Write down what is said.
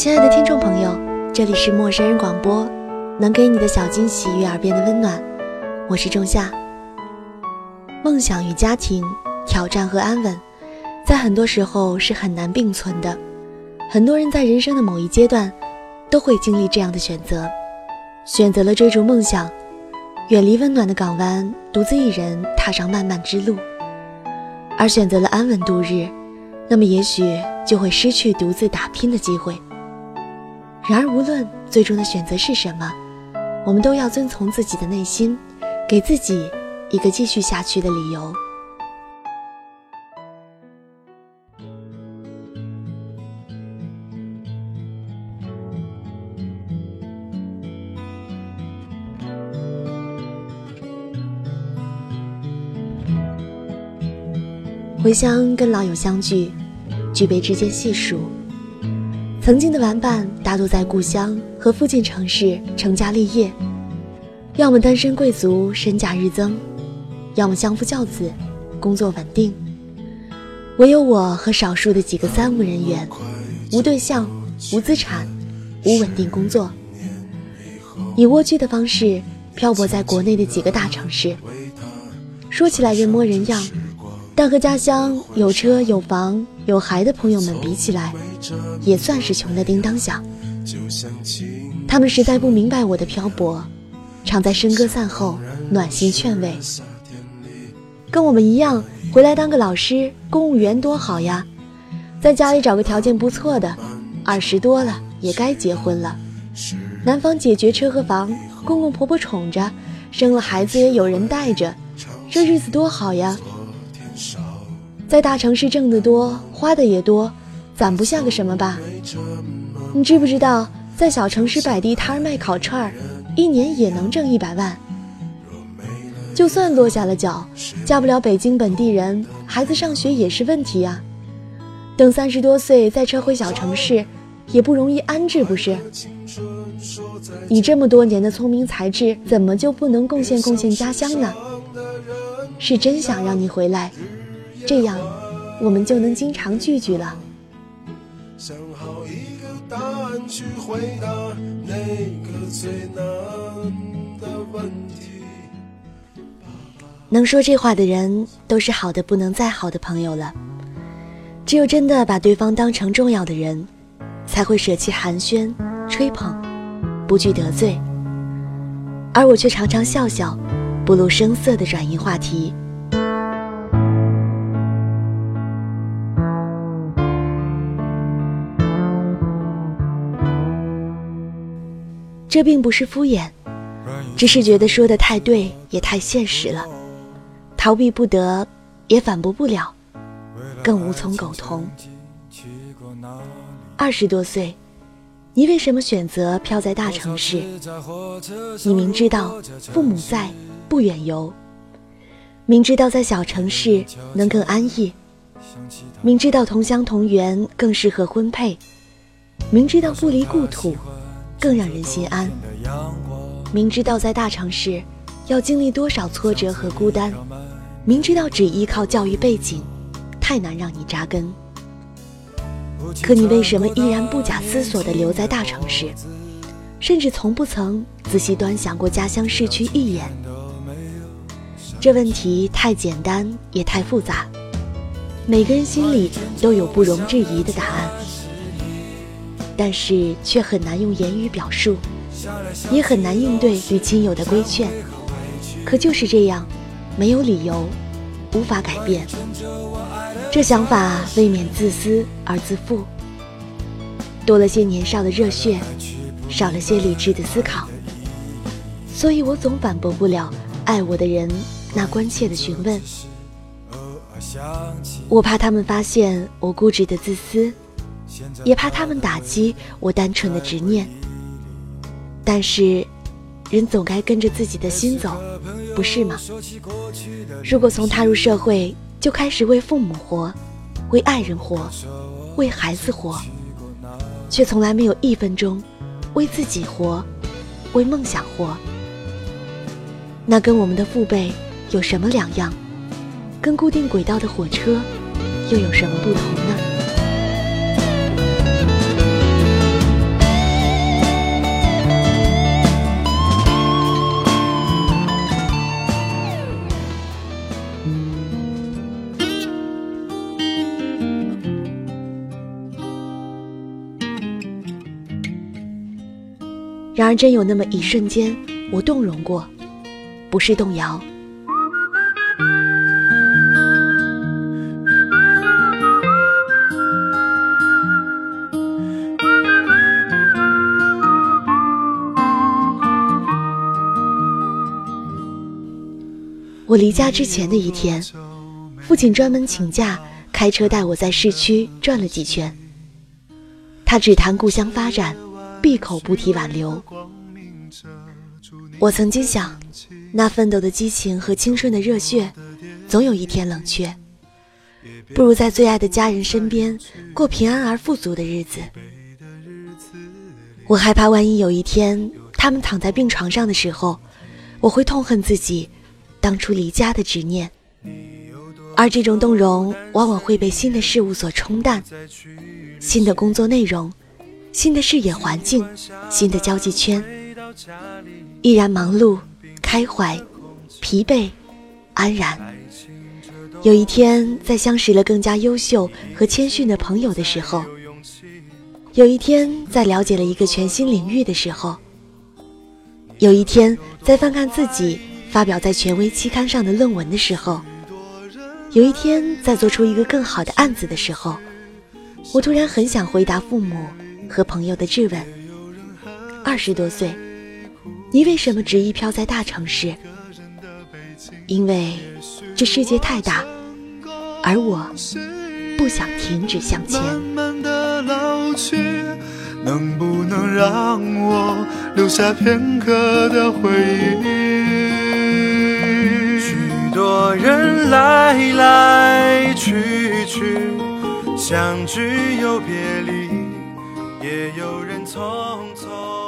亲爱的听众朋友，这里是陌生人广播，能给你的小惊喜与耳边的温暖，我是仲夏。梦想与家庭、挑战和安稳，在很多时候是很难并存的。很多人在人生的某一阶段，都会经历这样的选择：选择了追逐梦想，远离温暖的港湾，独自一人踏上漫漫之路；而选择了安稳度日，那么也许就会失去独自打拼的机会。然而，无论最终的选择是什么，我们都要遵从自己的内心，给自己一个继续下去的理由。回乡跟老友相聚，举杯之间细数。曾经的玩伴大多在故乡和附近城市成家立业，要么单身贵族身价日增，要么相夫教子，工作稳定。唯有我和少数的几个三无人员，无对象，无资产，无稳定工作，以蜗居的方式漂泊在国内的几个大城市。说起来人模人样，但和家乡有车有房有孩的朋友们比起来。也算是穷的叮当响。他们实在不明白我的漂泊，常在笙歌散后暖心劝慰。跟我们一样回来当个老师、公务员多好呀，在家里找个条件不错的，二十多了也该结婚了。男方解决车和房，公公婆婆宠着，生了孩子也有人带着，这日子多好呀。在大城市挣得多，花的也多。攒不下个什么吧？你知不知道，在小城市摆地摊卖烤串儿，一年也能挣一百万。就算落下了脚，嫁不了北京本地人，孩子上学也是问题呀。等三十多岁再撤回小城市，也不容易安置，不是？你这么多年的聪明才智，怎么就不能贡献贡献家乡呢？是真想让你回来，这样我们就能经常聚聚了。想好一个答案去回答那个最难的问题。能说这话的人，都是好的不能再好的朋友了。只有真的把对方当成重要的人，才会舍弃寒暄、吹捧，不惧得罪。而我却常常笑笑，不露声色的转移话题。这并不是敷衍，只是觉得说的太对，也太现实了，逃避不得，也反驳不了，更无从苟同。二十多岁，你为什么选择漂在大城市？你明知道父母在，不远游；明知道在小城市能更安逸；明知道同乡同源更适合婚配；明知道不离故土。更让人心安。明知道在大城市要经历多少挫折和孤单，明知道只依靠教育背景太难让你扎根，可你为什么依然不假思索地留在大城市，甚至从不曾仔细端详过家乡市区一眼？这问题太简单也太复杂，每个人心里都有不容置疑的答案。但是却很难用言语表述，也很难应对与亲友的规劝。可就是这样，没有理由，无法改变。这想法未免自私而自负，多了些年少的热血，少了些理智的思考。所以我总反驳不了爱我的人那关切的询问。我怕他们发现我固执的自私。也怕他们打击我单纯的执念，但是，人总该跟着自己的心走，不是吗？如果从踏入社会就开始为父母活，为爱人活，为孩子活，却从来没有一分钟为自己活，为梦想活，那跟我们的父辈有什么两样？跟固定轨道的火车又有什么不同呢？然而，真有那么一瞬间，我动容过，不是动摇。我离家之前的一天，父亲专门请假，开车带我在市区转了几圈。他只谈故乡发展，闭口不提挽留。我曾经想，那奋斗的激情和青春的热血，总有一天冷却。不如在最爱的家人身边，过平安而富足的日子。我害怕，万一有一天他们躺在病床上的时候，我会痛恨自己。当初离家的执念，而这种动容往往会被新的事物所冲淡，新的工作内容，新的视野环境，新的交际圈，依然忙碌、开怀、疲惫、安然。有一天，在相识了更加优秀和谦逊的朋友的时候，有一天，在了解了一个全新领域的时候，有一天，在翻看自己。发表在权威期刊上的论文的时候，有一天在做出一个更好的案子的时候，我突然很想回答父母和朋友的质问：二十多岁，你为什么执意飘在大城市？因为这世界太大，而我不想停止向前。能不能让我留下片刻的回忆？许多人来来去去，相聚又别离，也有人匆匆。